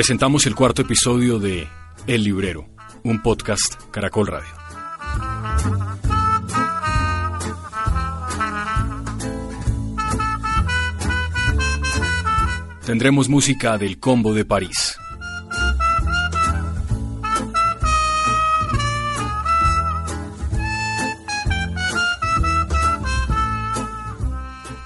Presentamos el cuarto episodio de El Librero, un podcast Caracol Radio. Tendremos música del Combo de París.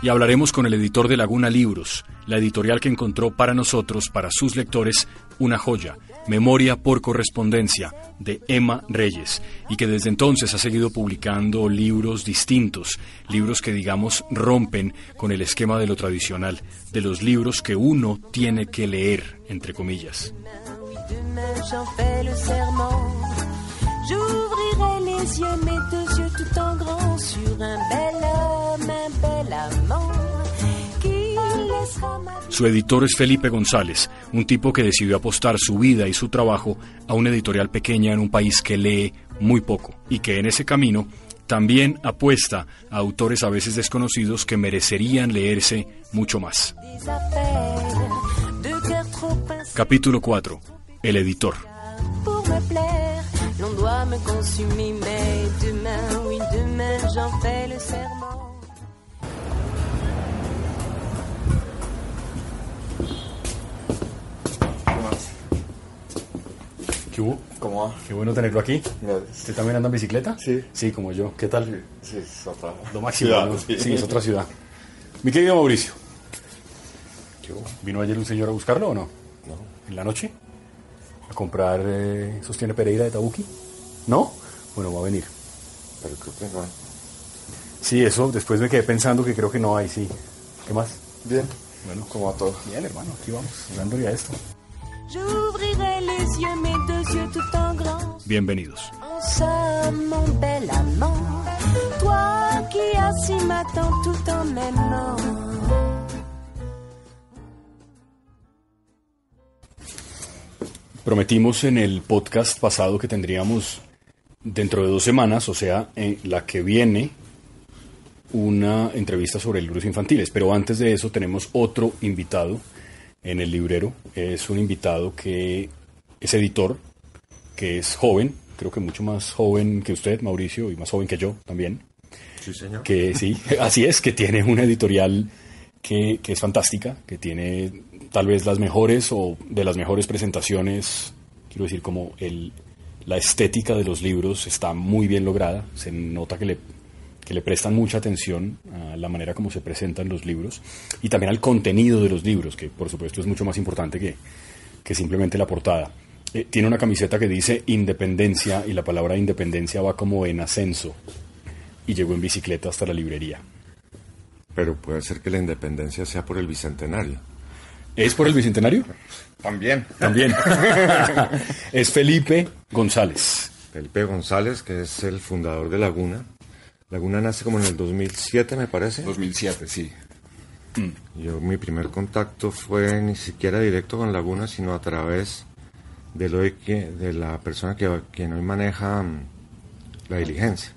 Y hablaremos con el editor de Laguna Libros, la editorial que encontró para nosotros, para sus lectores, una joya, Memoria por Correspondencia, de Emma Reyes, y que desde entonces ha seguido publicando libros distintos, libros que digamos rompen con el esquema de lo tradicional, de los libros que uno tiene que leer, entre comillas. Su editor es Felipe González, un tipo que decidió apostar su vida y su trabajo a una editorial pequeña en un país que lee muy poco y que en ese camino también apuesta a autores a veces desconocidos que merecerían leerse mucho más. Capítulo 4. El editor. ¿Qué hubo? ¿Cómo va? Qué bueno tenerlo aquí. Gracias. ¿Usted también anda en bicicleta? Sí. Sí, como yo. ¿Qué tal? Sí, es otra. Lo máximo. ciudad, ¿no? sí. Sí, es otra ciudad. Mi querido Mauricio. ¿Qué hubo? ¿Vino ayer un señor a buscarlo o no? No. ¿En la noche? ¿A comprar eh, sostiene Pereira de Tabuki? ¿No? Bueno, va a venir. Pero creo que no hay. Sí, eso después me quedé pensando que creo que no hay, sí. ¿Qué más? Bien. Bueno, ¿Cómo va todo? bien, hermano, aquí vamos, dándole a esto. Bienvenidos. Prometimos en el podcast pasado que tendríamos dentro de dos semanas, o sea, en la que viene, una entrevista sobre libros infantiles. Pero antes de eso tenemos otro invitado en el librero. Es un invitado que es editor, que es joven, creo que mucho más joven que usted, Mauricio, y más joven que yo también. Sí, señor. que sí, así es, que tiene una editorial que, que es fantástica, que tiene tal vez las mejores o de las mejores presentaciones, quiero decir, como el, la estética de los libros está muy bien lograda, se nota que le, que le prestan mucha atención a la manera como se presentan los libros y también al contenido de los libros, que por supuesto es mucho más importante que, que simplemente la portada. Eh, tiene una camiseta que dice independencia y la palabra independencia va como en ascenso y llegó en bicicleta hasta la librería. Pero puede ser que la independencia sea por el bicentenario. ¿Es por el Bicentenario? También. También. es Felipe González. Felipe González, que es el fundador de Laguna. Laguna nace como en el 2007, me parece. 2007, sí. Yo, mi primer contacto fue ni siquiera directo con Laguna, sino a través de, lo de, que, de la persona que quien hoy maneja mm, la diligencia.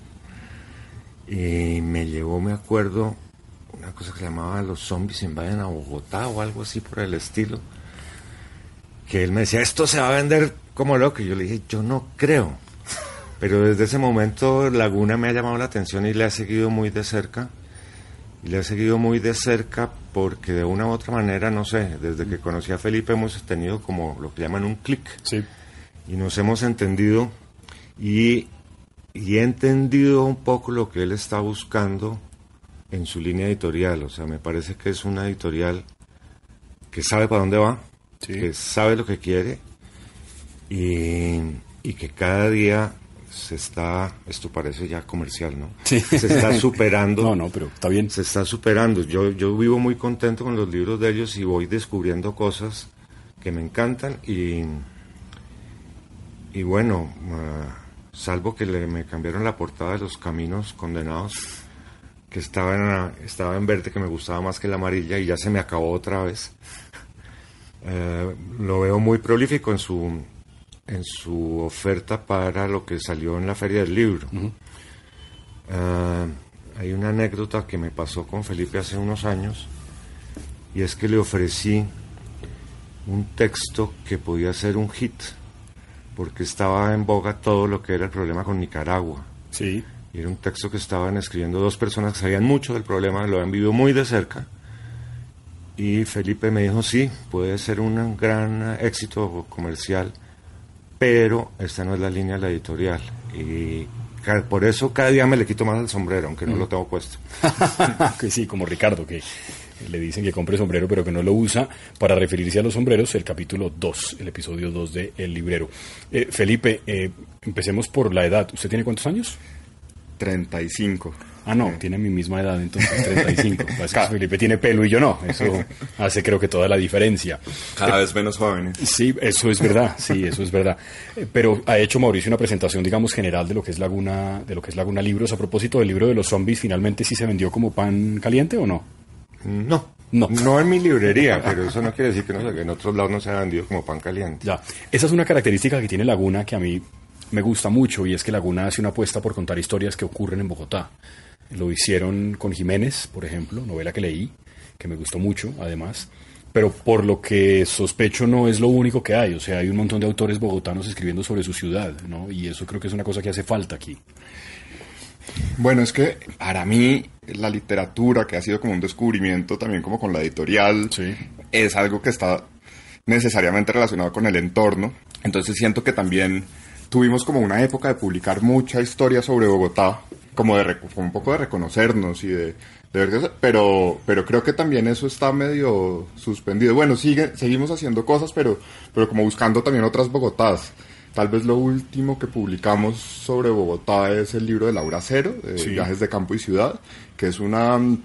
Y me llevó, me acuerdo, una cosa que se llamaba Los zombies invaden a Bogotá o algo así por el estilo. Que él me decía, esto se va a vender como loco. Y yo le dije, yo no creo. Pero desde ese momento Laguna me ha llamado la atención y le ha seguido muy de cerca. Y le ha seguido muy de cerca porque de una u otra manera, no sé, desde que conocí a Felipe hemos tenido como lo que llaman un clic Sí. y nos hemos entendido y, y he entendido un poco lo que él está buscando en su línea editorial. O sea, me parece que es una editorial que sabe para dónde va, Sí. que sabe lo que quiere y, y que cada día se está, esto parece ya comercial, ¿no? Sí. Se está superando. No, no, pero está bien. Se está superando. Yo, yo vivo muy contento con los libros de ellos y voy descubriendo cosas que me encantan y, y bueno, ah, salvo que le, me cambiaron la portada de los caminos condenados, que estaba en, la- estaba en verde, que me gustaba más que la amarilla y ya se me acabó otra vez. Eh, lo veo muy prolífico en su, en su oferta para lo que salió en la Feria del Libro. Ah, hay una anécdota que me pasó con Felipe hace unos años y es que le ofrecí un texto que podía ser un hit, porque estaba en boga todo lo que era el problema con Nicaragua. Sí. Y era un texto que estaban escribiendo dos personas que sabían mucho del problema, lo habían vivido muy de cerca. Y Felipe me dijo, sí, puede ser un gran éxito comercial, pero esta no es la línea de la editorial. Y por eso cada día me le quito más el sombrero, aunque no lo tengo puesto. que sí, como Ricardo, que le dicen que compre sombrero pero que no lo usa. Para referirse a los sombreros, el capítulo 2, el episodio 2 de El Librero. Eh, Felipe, eh, empecemos por la edad. ¿Usted tiene cuántos años? 35. Ah, no, tiene mi misma edad, entonces 35. Pasa que Felipe tiene pelo y yo no. Eso hace creo que toda la diferencia. Cada vez menos jóvenes. Sí, eso es verdad, sí, eso es verdad. Eh, Pero ha hecho Mauricio una presentación, digamos, general de lo que es Laguna, de lo que es Laguna Libros. A propósito del libro de los zombies, ¿finalmente sí se vendió como pan caliente o no? No, No. no en mi librería, pero eso no quiere decir que, no, en otros lados no se ha vendido como pan caliente. Ya, esa es una característica que tiene Laguna que a mí me gusta mucho y es que Laguna hace una apuesta por contar historias que ocurren en Bogotá. Lo hicieron con Jiménez, por ejemplo, novela que leí, que me gustó mucho, además. Pero por lo que sospecho no es lo único que hay. O sea, hay un montón de autores bogotanos escribiendo sobre su ciudad, ¿no? Y eso creo que es una cosa que hace falta aquí. Bueno, es que para mí la literatura, que ha sido como un descubrimiento también como con la editorial, Sí. es algo que está necesariamente relacionado con el entorno. Entonces siento que también tuvimos como una época de publicar mucha historia sobre Bogotá, como de como un poco de reconocernos y de, de ver que- pero pero creo que también eso está medio suspendido. Bueno, sigue seguimos haciendo cosas, pero pero como buscando también otras Bogotás. Tal vez lo último que publicamos sobre Bogotá es el libro de Laura Cero, de Sí. Viajes de Campo y Ciudad, que es una mm,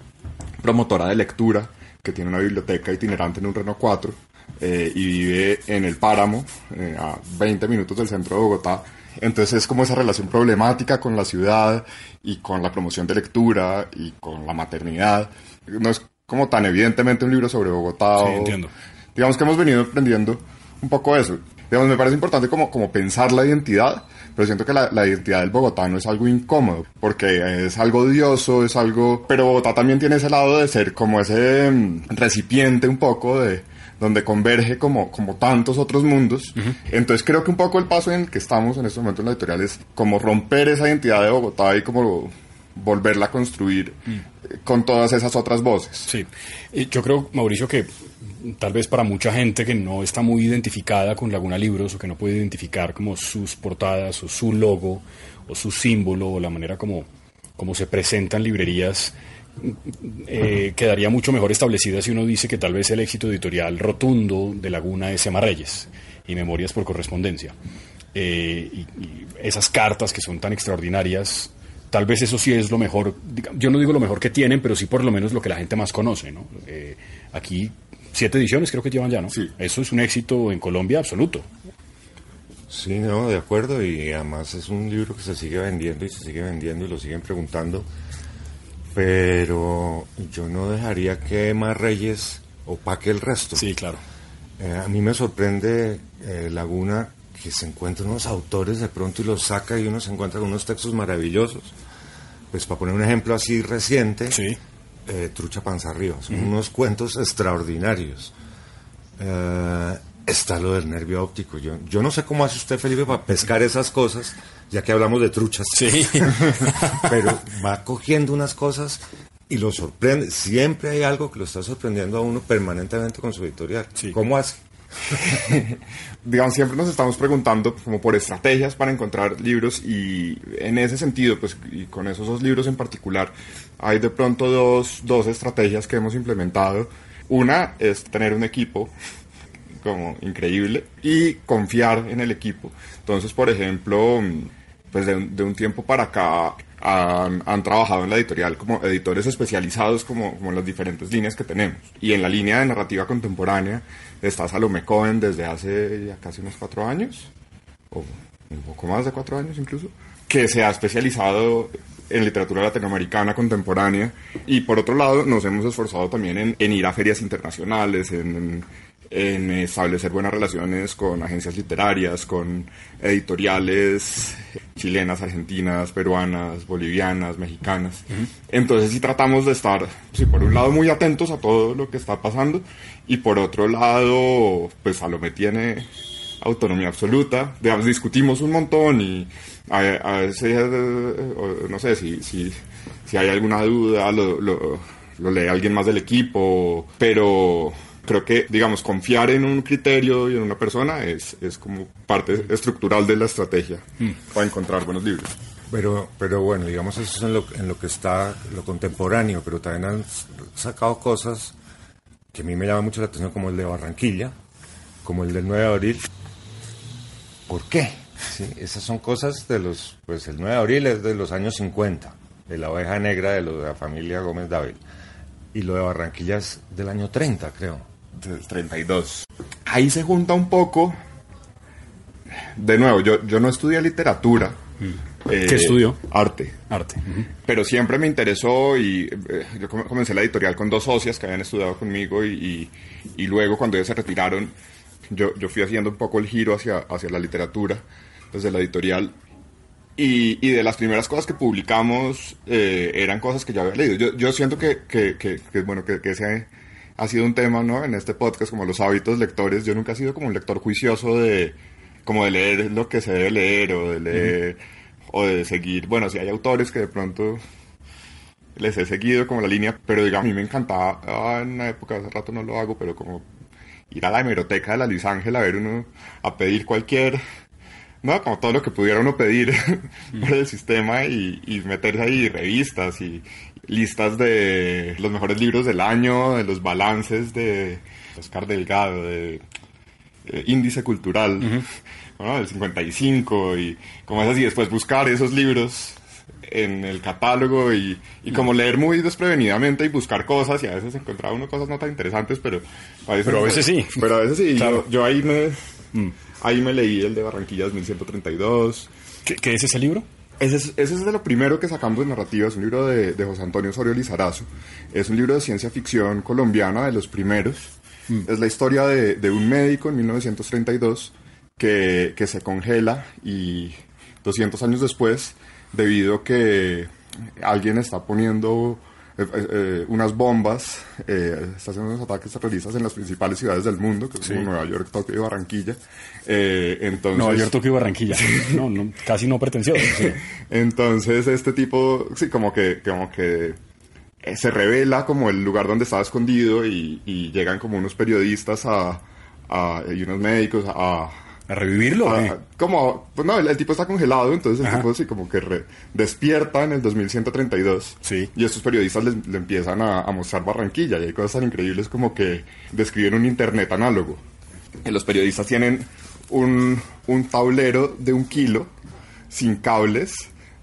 promotora de lectura que tiene una biblioteca itinerante en un Renault 4 eh, y vive en el Páramo, eh, a 20 minutos del centro de Bogotá. Entonces es como esa relación problemática con la ciudad y con la promoción de lectura y con la maternidad. No es como tan evidentemente un libro sobre Bogotá. Sí, o- entiendo. digamos que hemos venido aprendiendo un poco eso. Digamos, me parece importante como, como pensar la identidad, pero siento que la, la identidad del bogotano es algo incómodo, porque es algo odioso, es algo... Pero Bogotá también tiene ese lado de ser como ese mm, recipiente un poco de donde converge como, como tantos otros mundos. Entonces creo que un poco el paso en el que estamos en este momento en la editorial es como romper esa identidad de Bogotá y como volverla a construir eh, con todas esas otras voces. Sí, Y yo creo, Mauricio, que tal vez para mucha gente que no está muy identificada con Laguna Libros o que no puede identificar como sus portadas o su logo o su símbolo o la manera como, como se presentan librerías, eh, quedaría mucho mejor establecida si uno dice que tal vez el éxito editorial rotundo de Laguna es Emma Reyes y Memorias por Correspondencia. Eh, y, y esas cartas que son tan extraordinarias, tal vez eso sí es lo mejor, yo no digo lo mejor que tienen, pero sí por lo menos lo que la gente más conoce, ¿no? Eh, aquí siete ediciones creo que llevan ya, ¿no? Sí. Eso es un éxito en Colombia absoluto. Sí, no, de acuerdo, y además es un libro que se sigue vendiendo y se sigue vendiendo y lo siguen preguntando, pero yo no dejaría que Emma Reyes opaque el resto. Sí, claro. Eh, a mí me sorprende eh, Laguna que se encuentra unos autores de pronto y los saca y uno se encuentra con unos textos maravillosos. Pues para poner un ejemplo así reciente, Sí. eh, Trucha Panza Arriba, son unos cuentos extraordinarios. Está lo del nervio óptico. Yo, yo no sé cómo hace usted, Felipe, para pescar esas cosas, ya que hablamos de truchas. Sí. Pero va cogiendo unas cosas y lo sorprende. Siempre hay algo que lo está sorprendiendo a uno permanentemente con su editorial. Sí. ¿Cómo hace? digamos, siempre nos estamos preguntando como por estrategias para encontrar libros y en ese sentido, pues, y con esos dos libros en particular, hay de pronto dos, dos estrategias que hemos implementado. Una es tener un equipo como increíble y confiar en el equipo. Entonces, por ejemplo, mm, pues de, de un tiempo para acá han, han trabajado en la editorial como editores especializados como, como las diferentes líneas que tenemos. Y en la línea de narrativa contemporánea está Salome Cohen desde hace ya casi unos cuatro años, o un poco más de cuatro años incluso, que se ha especializado en literatura latinoamericana contemporánea y por otro lado nos hemos esforzado también en, en ir a ferias internacionales, en, en establecer buenas relaciones con agencias literarias, con editoriales chilenas, argentinas, peruanas, bolivianas, mexicanas. Entonces sí tratamos de estar, sí, por un lado muy atentos a todo lo que está pasando y por otro lado, pues Salomé tiene autonomía absoluta. Digamos, discutimos un montón y a, a veces, no sé, si, si, si hay alguna duda, lo, lo, lo lee alguien más del equipo, pero creo que, digamos, confiar en un criterio y en una persona es, es como parte estructural de la estrategia para encontrar buenos libros. Pero, pero bueno, digamos, eso es en lo, en lo que está lo contemporáneo, pero también han sacado cosas que a mí me llaman mucho la atención, como el de Barranquilla, como el del 9 de abril. ¿Por qué? Sí, esas son cosas de los, pues el 9 de abril es de los años 50, de la oveja negra de, lo de la familia Gómez Dávila. Y lo de Barranquilla es del año 30, creo. Del 32. Ahí se junta un poco. De nuevo, yo, yo no estudié literatura. eh, ¿Qué estudió? Arte. Arte. Pero siempre me interesó y eh, yo com- comencé la editorial con dos socias que habían estudiado conmigo y, y- y luego cuando ellos se retiraron, yo, yo fui haciendo un poco el giro hacia, hacia la literatura desde la editorial. Y, y de las primeras cosas que publicamos eh, eran cosas que yo había leído. Yo, yo siento que, que, que- que, bueno, que, que ese ha sido un tema ¿no? en este podcast, como los hábitos lectores. Yo nunca he sido como un lector juicioso de, como de leer lo que se debe leer o de leer o de seguir. Bueno, si hay autores que de pronto les he seguido como la línea, pero digamos, a mí me encantaba ah, en una época, hace rato no lo hago, pero como ir a la hemeroteca de la Luis Ángel a ver uno, a pedir cualquier, no, como todo lo que pudiera uno pedir por el sistema y, y meterse ahí revistas y listas de los mejores libros del año, de los balances de Oscar Delgado, de eh, índice cultural, ¿no? del 55 y como es así, después buscar esos libros en el catálogo y, y como leer muy desprevenidamente y buscar cosas y a veces encontraba uno cosas no tan interesantes, pero a veces, Pero a veces sí. Pero a veces sí. Claro. Yo, yo ahí me ahí me leí el de Barranquilla 2132. ¿Qué, qué es ese libro? Ese es, ese es de lo primero que sacamos de narrativa, es un libro de, de José Antonio Osorio Lizarazo. Es un libro de ciencia ficción colombiana de los primeros. Es la historia de, de un médico en 1932 que, que se congela y 200 años después, debido a que alguien está poniendo eh, eh, eh, unas bombas, eh, está haciendo unos ataques terroristas en las principales ciudades del mundo, que son Nueva York, Tokio y Barranquilla. Entonces, Nueva York, Tokio y Barranquilla. No, no, casi no pretencioso. sí. entonces este tipo, sí, como que, como que se revela como el lugar donde estaba escondido y, y llegan como unos periodistas a, a- y unos médicos a... ¿A revivirlo? a- eh? como, pues no, el, el tipo está congelado, entonces el tipo sí como que re- despierta en el 2132 Sí. y estos periodistas le, le empiezan a, a mostrar Barranquilla y hay cosas tan increíbles como que describen un internet análogo. Y los periodistas tienen un, un tablero de un kilo sin cables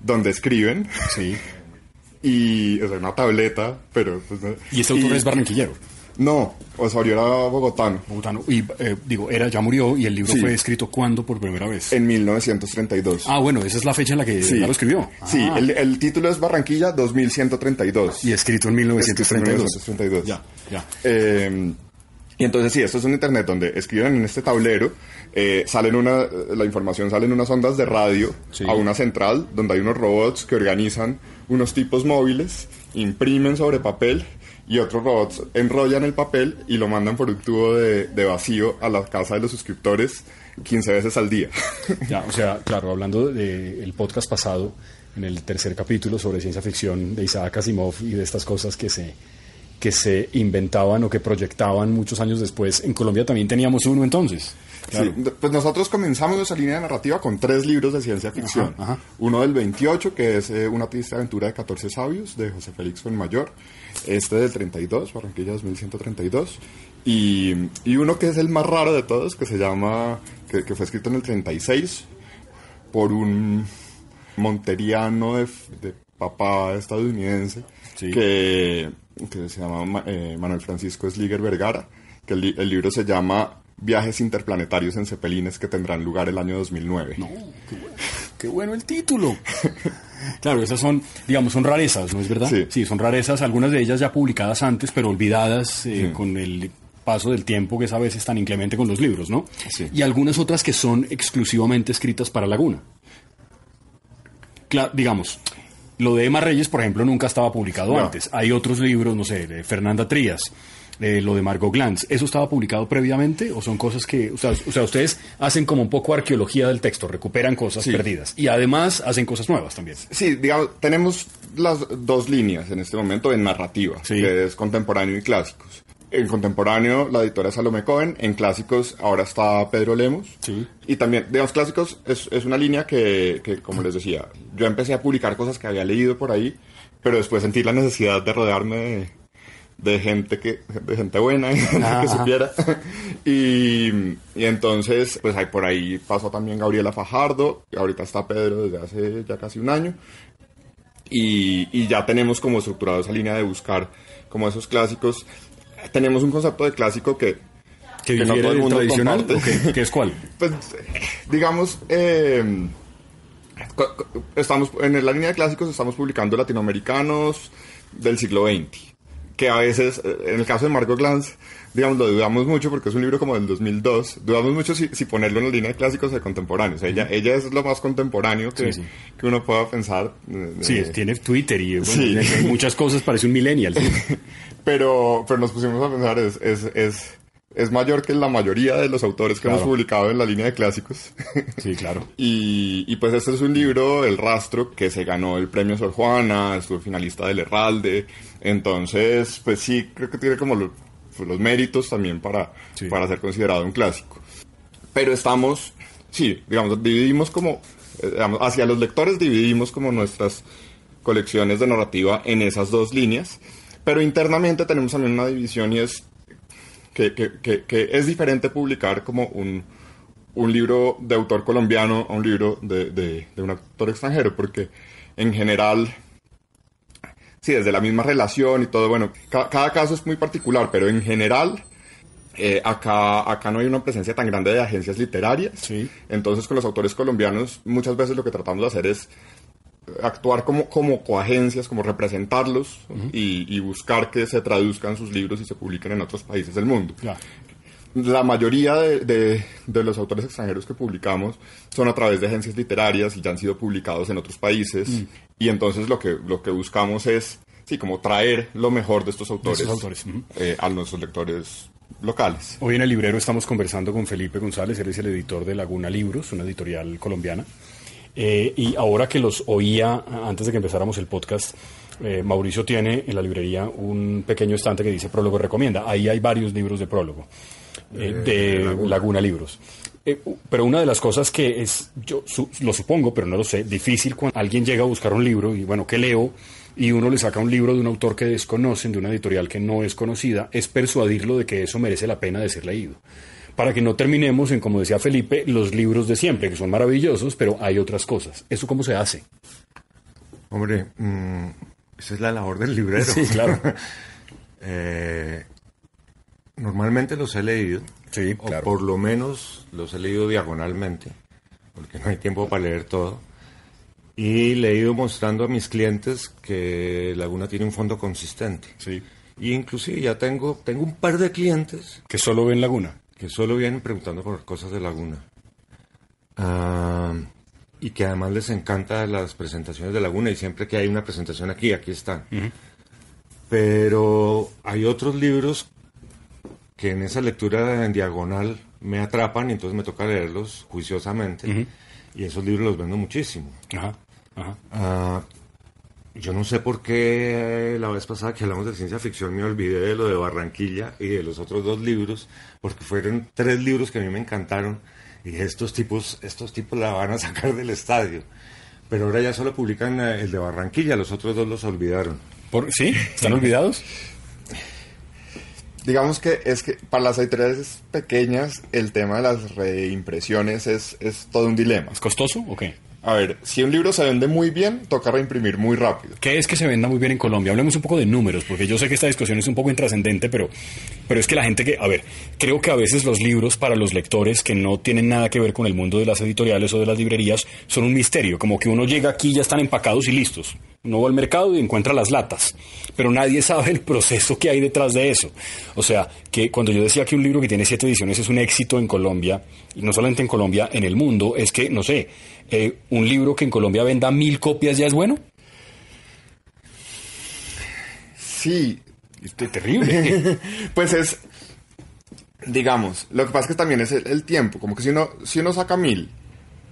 donde escriben Sí. y es una tableta, pero pues, Y este autor es barranquillero, No, Osorio era bogotano bogotano. Y eh, digo, era, ya murió y el libro Sí. fue escrito cuándo por primera vez. en 1932. Ah, bueno, esa es la fecha en la que Sí. ya lo escribió. Sí, Ah, el, el título es Barranquilla 2132. Y escrito en 1932. Escrito en 1932. Ya, ya. Eh, y entonces sí, esto es un internet donde escriben en este tablero, eh, salen una, la información sale en unas ondas de radio Sí. a una central donde hay unos robots que organizan unos tipos móviles, imprimen sobre papel y otros robots enrollan el papel y lo mandan por un tubo de, de vacío a la casa de los suscriptores 15 veces al día. Ya, o sea, claro, hablando del podcast pasado, en el tercer capítulo sobre ciencia ficción de Isaac Asimov y de estas cosas que se, que se inventaban o que proyectaban muchos años después, en Colombia también teníamos uno entonces. Claro. Sí, pues nosotros comenzamos nuestra línea de narrativa con tres libros de ciencia ficción. Ajá, ajá. Uno del 28, que es eh, Una triste aventura de 14 sabios, de José Félix Mayor. Este del 32, Barranquilla 2132. Y, y uno que es el más raro de todos, que se llama, que, que fue escrito en el 36, por un monteriano de, de papá estadounidense, Sí. que, que se llama Ma- eh, Manuel Francisco Sliger Vergara, que el libro se llama Viajes interplanetarios en cepelines que tendrán lugar el año 2009. No, qué bueno, qué bueno el título. Claro, esas son, digamos, son rarezas, ¿no es verdad? Sí. son rarezas, algunas de ellas ya publicadas antes, pero olvidadas eh, con el paso del tiempo que es a veces tan inclemente con los libros, ¿no? Sí. Y algunas otras que son exclusivamente escritas para Laguna. Digamos, lo de Emma Reyes, por ejemplo, nunca estaba publicado No. antes. Hay otros libros, no sé, de Fernanda Trías, eh, lo de Margot Glantz. ¿Eso estaba publicado previamente o son cosas que, o sea, o sea, ustedes hacen como un poco arqueología del texto, recuperan cosas Sí. perdidas y además hacen cosas nuevas también? Sí, digamos, tenemos las dos líneas en este momento en narrativa, Sí. que es contemporáneo y clásicos. En contemporáneo, la editora es Salome Cohen. En clásicos, ahora está Pedro Lemos. Sí. Y también, digamos, clásicos es, es una línea que, que, como les decía, yo empecé a publicar cosas que había leído por ahí, pero después sentí la necesidad de rodearme de, de gente que de gente buena, y gente que supiera. y, y entonces, pues ahí por ahí pasó también Gabriela Fajardo, y ahorita está Pedro desde hace ya casi un año. Y, y ya tenemos como estructurado esa línea de buscar como esos clásicos. Tenemos un concepto de clásico que, ¿Que que no todo el mundo tradicional? comparte. ¿O qué, qué es cuál? pues, digamos, eh, estamos en la línea de clásicos estamos publicando latinoamericanos del siglo XX, que a veces, eh, en el caso de Margot Glantz, digamos, lo dudamos mucho porque es un libro como del 2002, dudamos mucho si, si ponerlo en la línea de clásicos o de contemporáneos. Ella, ella es lo más contemporáneo que, Sí, sí. que uno pueda pensar. Sí, eh, tiene Twitter y bueno, muchas cosas, parece un millennial. pero, pero nos pusimos a pensar, es, es, es, es mayor que la mayoría de los autores que hemos publicado en la línea de clásicos. Sí, claro. Y, y pues este es un libro, El Rastro, que se ganó el premio Sor Juana, estuvo finalista del Herralde. Entonces, pues sí, creo que tiene como pues, los méritos también para, Sí. para ser considerado un clásico. Pero estamos, sí, digamos, dividimos como, eh, digamos, hacia los lectores dividimos como nuestras colecciones de narrativa en esas dos líneas. Pero internamente tenemos también una división y es que, que- que- que es diferente publicar como un, un libro de autor colombiano a un libro de, de- de un autor extranjero, porque en general, sí, desde la misma relación y todo, bueno, ca- cada caso es muy particular, pero en general, eh, acá, acá no hay una presencia tan grande de agencias literarias. Sí. Entonces, con los autores colombianos, muchas veces lo que tratamos de hacer es actuar como, como coagencias, como representarlos y, y buscar que se traduzcan sus libros y se publiquen en otros países del mundo. La mayoría de, de- de los autores extranjeros que publicamos son a través de agencias literarias y ya han sido publicados en otros países. Y entonces lo que, lo que buscamos es, sí, como traer lo mejor de estos autores, estos autores, eh, a nuestros lectores locales. Hoy en el librero estamos conversando con Felipe González, él es el editor de Laguna Libros, una editorial colombiana. Eh, y ahora que los oía, antes de que empezáramos el podcast, eh, Mauricio tiene en la librería un pequeño estante que dice Prólogo Recomienda. Ahí hay varios libros de prólogo, eh, de Laguna. Libros. Eh, pero una de las cosas que es, yo su- lo supongo, pero no lo sé, difícil cuando alguien llega a buscar un libro y bueno, ¿qué leo? Y uno le saca un libro de un autor que desconocen, de una editorial que no es conocida, es persuadirlo de que eso merece la pena de ser leído para que no terminemos en, como decía Felipe, los libros de siempre, que son maravillosos, pero hay otras cosas. ¿Eso cómo se hace? Hombre, mm, esa es la labor del librero. Sí, claro. Eh, normalmente los he leído. Sí, o claro. por lo menos los he leído diagonalmente, porque no hay tiempo para leer todo. Y le he ido mostrando a mis clientes que Laguna tiene un fondo consistente. Sí. Y inclusive ya tengo, tengo un par de clientes Que solo ven Laguna. Que solo vienen preguntando por cosas de Laguna. Ah, y que además les encanta las presentaciones de Laguna y siempre que hay una presentación aquí, aquí están. Pero hay otros libros que en esa lectura en diagonal me atrapan y entonces me toca leerlos juiciosamente. Y esos libros los vendo muchísimo. Ajá, ajá. Ah, yo no sé por qué la vez pasada que hablamos de ciencia ficción me olvidé de lo de Barranquilla y de los otros dos libros, porque fueron tres libros que a mí me encantaron y estos tipos, estos tipos la van a sacar del estadio. Pero ahora ya solo publican eh, el de Barranquilla, los otros dos los olvidaron. Por- ¿Sí? ¿Están olvidados? Digamos que es que para las editoriales pequeñas el tema de las reimpresiones es, es todo un dilema. ¿Es costoso o qué? A ver, si un libro se vende muy bien, toca reimprimir muy rápido. ¿Qué es que se venda muy bien en Colombia? Hablemos un poco de números, porque yo sé que esta discusión es un poco intrascendente, pero, pero es que la gente que, a ver, creo que a veces los libros para los lectores que no tienen nada que ver con el mundo de las editoriales o de las librerías son un misterio, como que uno llega aquí y ya están empacados y listos. Uno va al mercado y encuentra las latas, pero nadie sabe el proceso que hay detrás de eso. O sea, que cuando yo decía que un libro que tiene siete ediciones es un éxito en Colombia, y no solamente en Colombia, en el mundo, es que, no sé, eh, ¿un libro que en Colombia venda mil copias ya es bueno? Sí, Este, terrible. pues es, digamos, lo que pasa es que también es el, el tiempo, como que si uno, si uno saca mil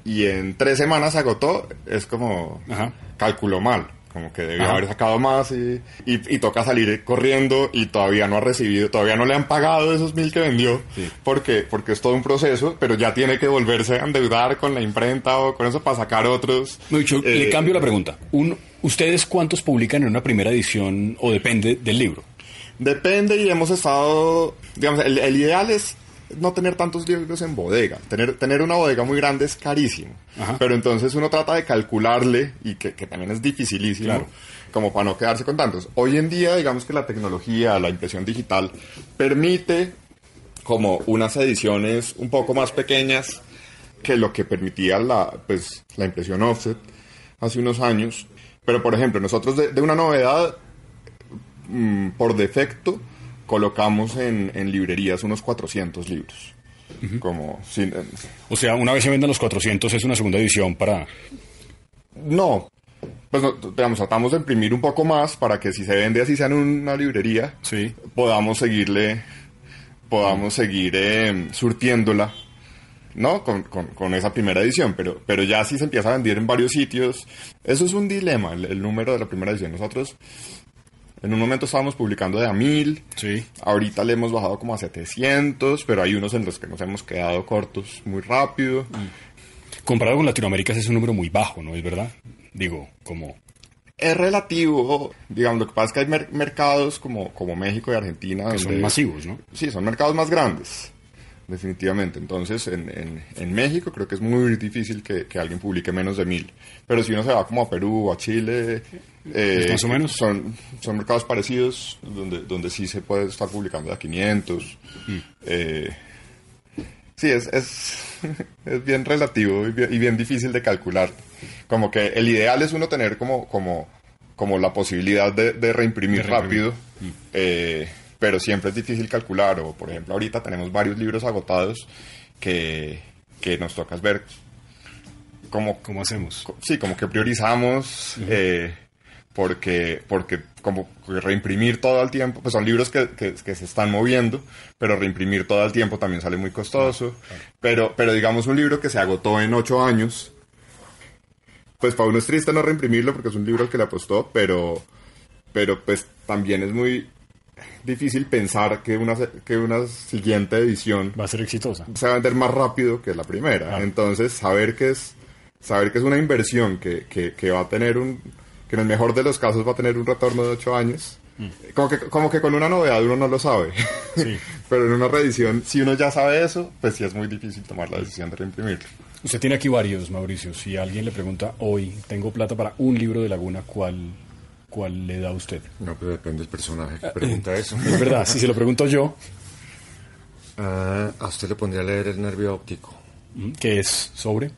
y en tres semanas se agotó, es como Ajá. calculó mal, como que debió Ajá. haber sacado más y, y, y toca salir corriendo y todavía no ha recibido, todavía no le han pagado esos mil que vendió, Sí. porque, porque es todo un proceso, pero ya tiene que volverse a endeudar con la imprenta o con eso para sacar otros. No, yo Eh, le cambio la pregunta. Un- ¿Ustedes cuántos publican en una primera edición o depende del libro? Depende y hemos estado, digamos, el, el ideal es no tener tantos libros en bodega. Tener, tener una bodega muy grande es carísimo. Ajá. Pero entonces uno trata de calcularle y que, que también es dificilísimo. Claro. Como para no quedarse con tantos. Hoy en día, digamos que la tecnología, la impresión digital, permite como unas ediciones un poco más pequeñas que lo que permitía la, pues, la impresión offset hace unos años. Pero, por ejemplo, nosotros de, de una novedad, mm, por defecto, colocamos en, en librerías unos 400 libros. Como, sin, eh, O sea, una vez se vendan los 400 es una segunda edición para... no, pues no, digamos, tratamos de imprimir un poco más para que si se vende así sea en una librería, Sí. podamos seguirle, podamos seguir eh, surtiéndola, ¿no? Con, con- con esa primera edición, pero, pero ya si se empieza a vender en varios sitios, eso es un dilema, el, el número de la primera edición. Nosotros en un momento estábamos publicando de a mil, Sí. ahorita le hemos bajado como a 700, pero hay unos en los que nos hemos quedado cortos muy rápido. Comparado con Latinoamérica ese es un número muy bajo, ¿no es verdad? Digo, como... Es relativo, digamos, lo que pasa es que hay mer- mercados como, como México y Argentina. Que son masivos, ¿no? Sí, son mercados más grandes, definitivamente. Entonces, en, en- en México creo que es muy difícil que, que alguien publique menos de mil. Pero si uno se va como a Perú o a Chile, eh, Más o menos. Son, son mercados parecidos, donde, donde sí se puede estar publicando a 500. Mm. Eh, sí, es, es, es bien relativo y bien, y bien difícil de calcular. Como que el ideal es uno tener como, como, como la posibilidad de, de reimprimir De reimprimir. rápido. Eh, pero siempre es difícil calcular. O, por ejemplo, ahorita tenemos varios libros agotados que, que nos tocas ver como, ¿Cómo hacemos? sí, como que priorizamos, eh, porque, porque como reimprimir todo el tiempo, pues son libros que, que- que se están moviendo, pero reimprimir todo el tiempo también sale muy costoso. Pero, pero digamos un libro que se agotó en ocho años, pues para uno es triste no reimprimirlo porque es un libro al que le apostó, pero, pero pues también es muy difícil pensar que una, que una siguiente edición Va a ser exitosa. se va a vender más rápido que la primera. Claro. Entonces, saber que es saber que es una inversión que, que, que va a tener un que en el mejor de los casos va a tener un retorno de ocho años. Como que, como que con una novedad uno no lo sabe. Mm. Sí. Pero en una reedición, si uno ya sabe eso, pues sí es muy difícil tomar la decisión de reimprimirlo. Usted tiene aquí varios, Mauricio. Si alguien le pregunta hoy, tengo plata para un libro de Laguna, ¿cuál, cuál le da a usted? No, pero depende del personaje que pregunta eso. Es verdad, si se lo pregunto yo, Ah, a usted le pondría a leer el nervio óptico. mm, ¿qué es sobre?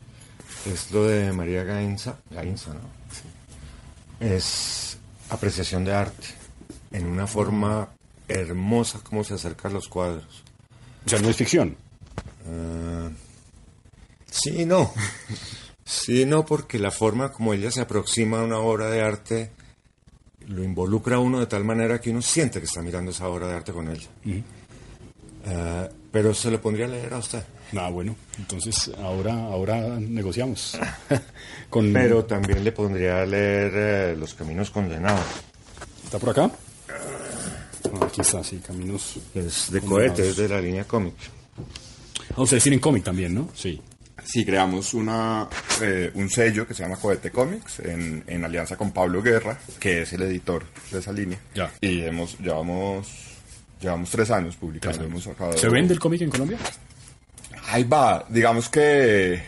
Es lo de María Gainza. Gainza, ¿no? Es apreciación de arte. En una forma hermosa como se acerca a los cuadros. O sea, no es ficción. Ah, sí, no. Sí, no, porque la forma como ella se aproxima a una obra de arte lo involucra a uno de tal manera que uno siente que está mirando esa obra de arte con ella. Ah, pero se lo pondría a leer a usted. Ah, bueno, entonces ahora, ahora negociamos. Con, Pero también le pondría a leer eh, Los Caminos Condenados. ¿Está por acá? Ah, aquí está, sí, Caminos. Es de Condenados. cohete, es de la línea cómic. Ah, ustedes tienen cómic también, ¿no? Sí. Sí, creamos una, eh, un sello que se llama Cohete Comics en, en alianza con Pablo Guerra, que es el editor de esa línea. Ya. Y hemos, llevamos, llevamos tres años publicando. Hemos sacado- ¿Se vende el cómic en Colombia? Ahí va, digamos que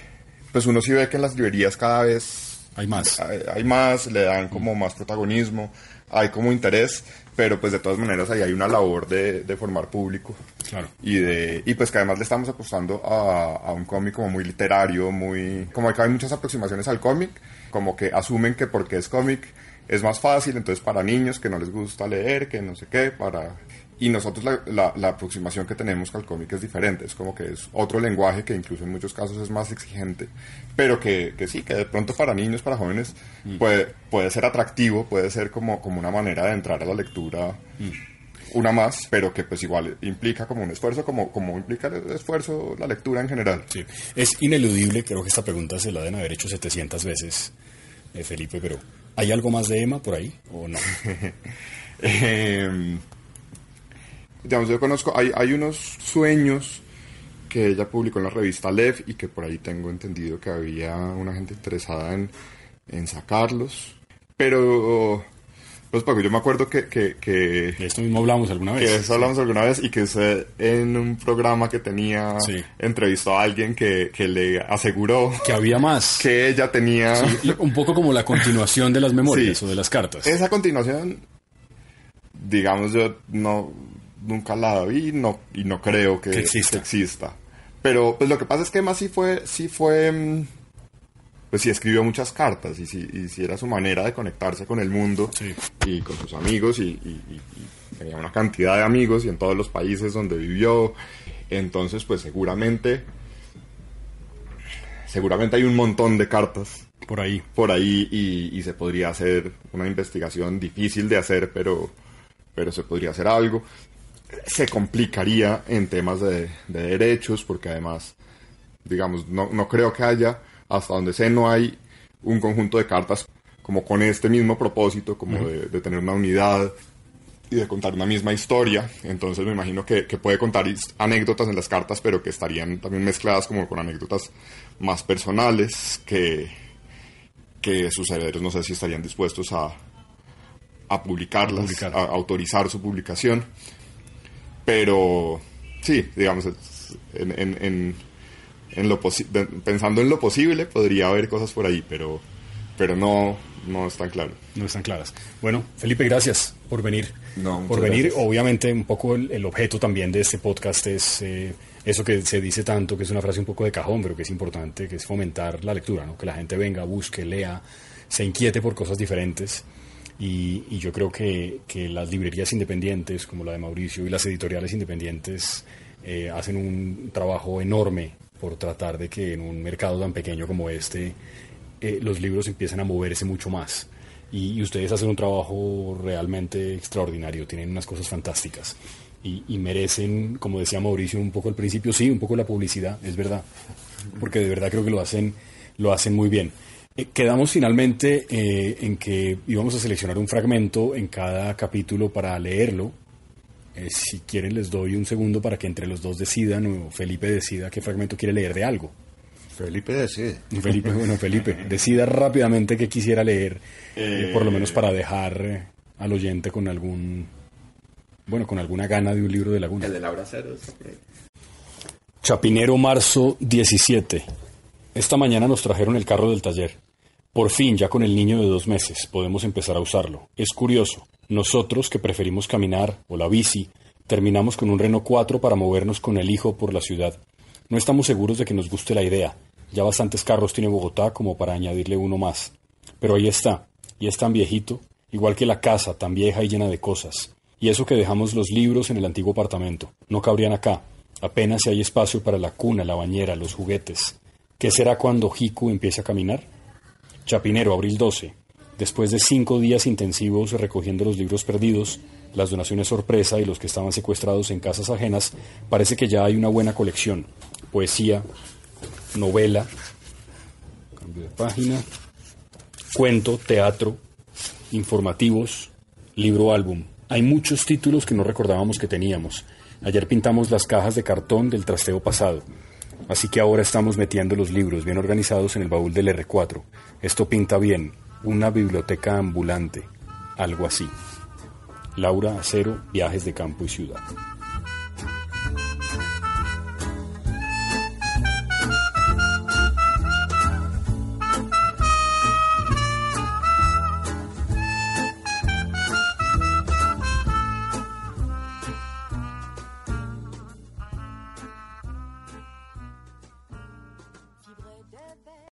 pues uno sí ve que en las librerías cada vez Hay más. hay, hay más, le dan como más protagonismo, hay como interés, pero pues de todas maneras ahí hay una labor de, de formar público. Claro. Y, de, y pues que además le estamos apostando a, a un cómic como muy literario, muy... Como que hay muchas aproximaciones al cómic, como que asumen que porque es cómic es más fácil, entonces para niños que no les gusta leer, que no sé qué, para... y nosotros la, la, la aproximación que tenemos al cómic es diferente, es como que es otro lenguaje que incluso en muchos casos es más exigente, pero que, que sí, que de pronto para niños, para jóvenes puede, puede ser atractivo, puede ser como, como una manera de entrar a la lectura una más, pero que pues igual implica como un esfuerzo, como, como implica el esfuerzo la lectura en general. Sí. Es ineludible, creo que esta pregunta se la deben haber hecho 700 veces, eh, Felipe, pero ¿hay algo más de Emma por ahí o no? Eh, digamos, yo conozco, hay, hay unos sueños que ella publicó en la revista Lev y que por ahí tengo entendido que había una gente interesada en, en sacarlos. Pero, pues, porque yo me acuerdo que, que, que, De esto mismo hablamos alguna vez. que de eso hablamos alguna vez y que usted en un programa que tenía Sí. entrevistó a alguien que, que le aseguró Que había más. que ella tenía Sí, un poco como la continuación de las memorias Sí. o de las cartas. esa continuación digamos yo no nunca la vi no y no creo que, Que exista. que exista. pero pues lo que pasa es que Emma sí fue sí fue mm, pues sí escribió muchas cartas y sí, y sí era su manera de conectarse con el mundo Sí. y con sus amigos y, y- tenía una cantidad de amigos y en todos los países donde vivió entonces pues seguramente seguramente hay un montón de cartas Por ahí. por ahí y, y se podría hacer una investigación difícil de hacer, pero, pero se podría hacer algo. Se complicaría en temas de, de derechos, porque además, digamos, no, no creo que haya, hasta donde sé, no hay un conjunto de cartas como con este mismo propósito, como de, de tener una unidad y de contar una misma historia. Entonces me imagino que, que puede contar anécdotas en las cartas, pero que estarían también mezcladas como con anécdotas más personales que, que sus herederos no sé si estarían dispuestos a, a publicarlas, Publicar. a autorizar su publicación. Pero sí, digamos, en, en- en- en lo pensando en lo posible, podría haber cosas por ahí, pero, pero no, no es tan claro. No están claras. Bueno, Felipe, gracias por venir. No, muchas por venir. gracias. Obviamente, un poco el, el objeto también de este podcast es eh, eso que se dice tanto, que es una frase un poco de cajón, pero que es importante, que es fomentar la lectura, ¿no? que la gente venga, busque, lea, se inquiete por cosas diferentes. Y, yo creo que, que las librerías independientes, como la de Mauricio, y las editoriales independientes eh, hacen un trabajo enorme por tratar de que en un mercado tan pequeño como este eh, los libros empiezan a moverse mucho más. Y, y ustedes hacen un trabajo realmente extraordinario, tienen unas cosas fantásticas. Y, y merecen, como decía Mauricio un poco al principio, sí, un poco la publicidad, es verdad. Porque de verdad creo que lo hacen, lo hacen muy bien. Eh, quedamos finalmente eh, en que íbamos a seleccionar un fragmento en cada capítulo para leerlo. Eh, si quieren les doy un segundo para que entre los dos decidan o Felipe decida qué fragmento quiere leer de algo. Felipe decide. Felipe, bueno, Felipe, decida rápidamente qué quisiera leer, por lo menos para dejar al oyente con algún, bueno, con alguna gana de un libro de Laguna. de Laura Ceros. Chapinero, marzo 17. Esta mañana nos trajeron el carro del taller. Por fin, ya con el niño de dos meses, podemos empezar a usarlo. Es curioso, nosotros que preferimos caminar o la bici, terminamos con un Renault 4 para movernos con el hijo por la ciudad. No estamos seguros de que nos guste la idea. Ya bastantes carros tiene Bogotá como para añadirle uno más. Pero ahí está, y es tan viejito, igual que la casa, tan vieja y llena de cosas. Y eso que dejamos los libros en el antiguo apartamento. No cabrían acá. Apenas si hay espacio para la cuna, la bañera, los juguetes. ¿Qué será cuando Hiku empiece a caminar? Chapinero, abril 12. Después de cinco días intensivos recogiendo los libros perdidos, las donaciones sorpresa y los que estaban secuestrados en casas ajenas, parece que ya hay una buena colección. Poesía, novela, cambio de página, cuento, teatro, informativos, libro álbum. Hay muchos títulos que no recordábamos que teníamos. Ayer pintamos las cajas de cartón del trasteo pasado. Así que ahora estamos metiendo los libros bien organizados en el baúl del R4. Esto pinta bien. Una biblioteca ambulante. Algo así. Laura Acero, Viajes de Campo y Ciudad.